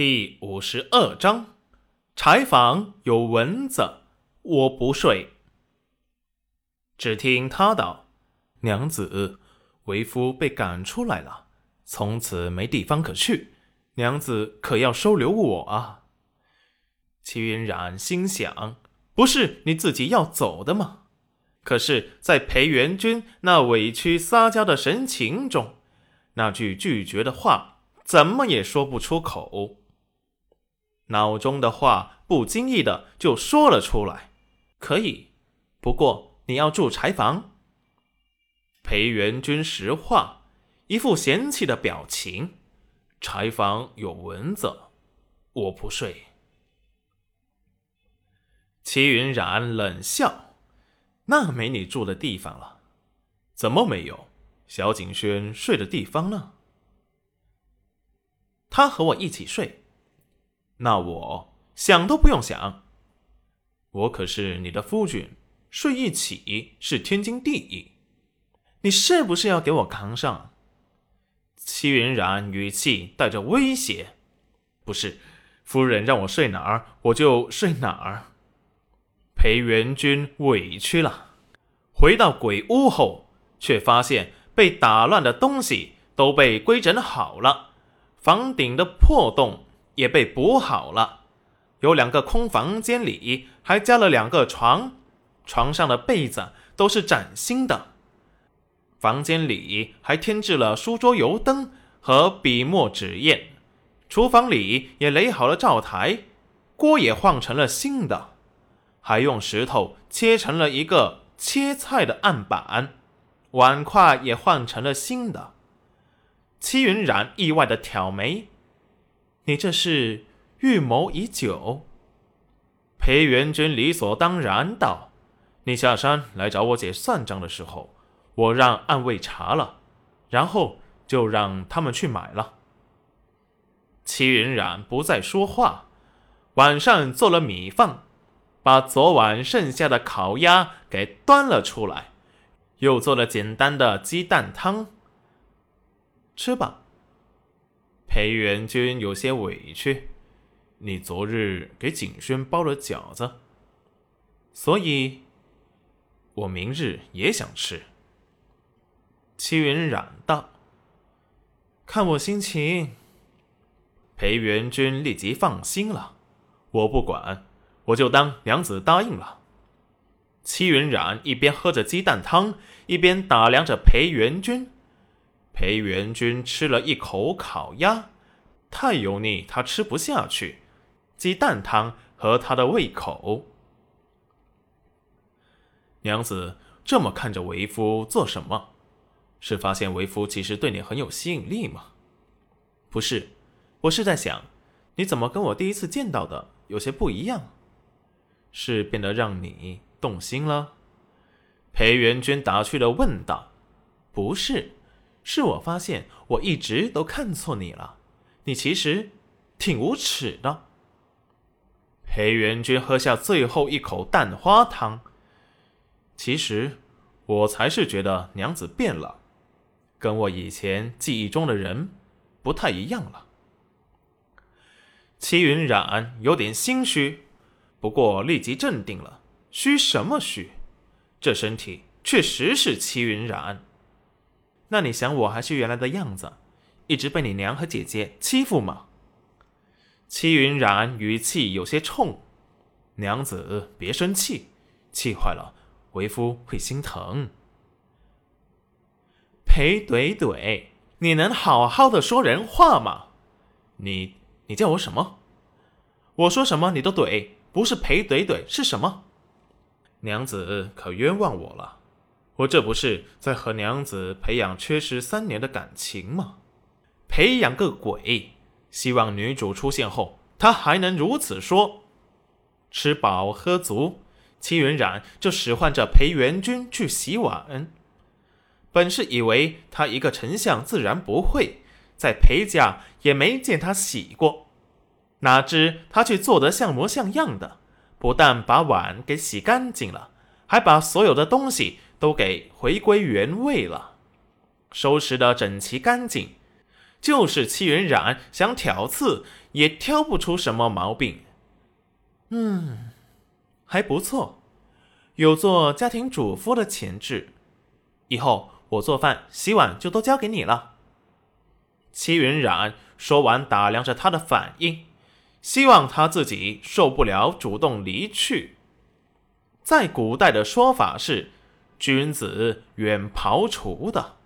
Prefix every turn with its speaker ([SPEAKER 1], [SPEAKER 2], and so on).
[SPEAKER 1] 第五十二章，柴房有蚊子，我不睡。只听他道：“娘子，为夫被赶出来了，从此没地方可去，娘子可要收留我啊？”齐云冉心想：“不是你自己要走的吗？”可是，在裴元君那委屈撒娇的神情中，那句拒绝的话怎么也说不出口。脑中的话不经意的就说了出来：“可以，不过你要住柴房。”裴元君实话，一副嫌弃的表情：“柴房有蚊子，我不睡。”齐云冉冷笑：“那没你住的地方了，怎么没有小景轩睡的地方呢？他和我一起睡。”那我想都不用想，我可是你的夫君，睡一起是天经地义。你是不是要给我扛上？戚云染语气带着威胁。不是，夫人让我睡哪儿，我就睡哪儿。裴元君委屈了，回到鬼屋后，却发现被打乱的东西都被规整好了，房顶的破洞。也被补好了，有两个空房间里还加了两个床，床上的被子都是崭新的。房间里还添置了书桌油灯和笔墨纸砚，厨房里也垒好了灶台，锅也换成了新的，还用石头切成了一个切菜的案板，碗筷也换成了新的。戚云染意外的挑眉。你这是预谋已久。裴元君理所当然道：“你下山来找我姐算账的时候，我让暗卫查了，然后就让他们去买了。”齐云冉不再说话，晚上做了米饭，把昨晚剩下的烤鸭给端了出来，又做了简单的鸡蛋汤。吃吧。裴元君有些委屈，你昨日给景轩包了饺子，所以，我明日也想吃。戚云染道：“看我心情。”裴元君立即放心了，我不管，我就当娘子答应了。戚云染一边喝着鸡蛋汤，一边打量着裴元君。裴元君吃了一口烤鸭，太油腻，他吃不下去。鸡蛋汤合他的胃口。娘子这么看着为夫做什么？是发现为夫其实对你很有吸引力吗？不是，我是在想，你怎么跟我第一次见到的有些不一样？是变得让你动心了？裴元君打趣的问道：“不是。”是我发现，我一直都看错你了。你其实挺无耻的。裴元君喝下最后一口蛋花汤。其实我才是觉得娘子变了，跟我以前记忆中的人不太一样了。齐云染有点心虚，不过立即镇定了。虚什么虚？这身体确实是齐云染。那你想我还是原来的样子，一直被你娘和姐姐欺负吗？戚云染语气有些冲，娘子别生气，气坏了为夫会心疼。裴怼怼，你能好好的说人话吗？你你叫我什么？我说什么你都怼，不是裴怼怼是什么？娘子可冤枉我了。我这不是在和娘子培养缺失三年的感情吗？培养个鬼！希望女主出现后，他还能如此说。吃饱喝足，戚云染就使唤着裴元君去洗碗。本是以为他一个丞相自然不会，在裴家也没见他洗过，哪知他却做得像模像样的，不但把碗给洗干净了，还把所有的东西。都给回归原位了，收拾的整齐干净，就是戚云染想挑刺，也挑不出什么毛病。嗯，还不错，有做家庭主妇的潜质。以后我做饭、洗碗就都交给你了。戚云染说完，打量着他的反应，希望他自己受不了，主动离去。在古代的说法是，君子远庖厨的。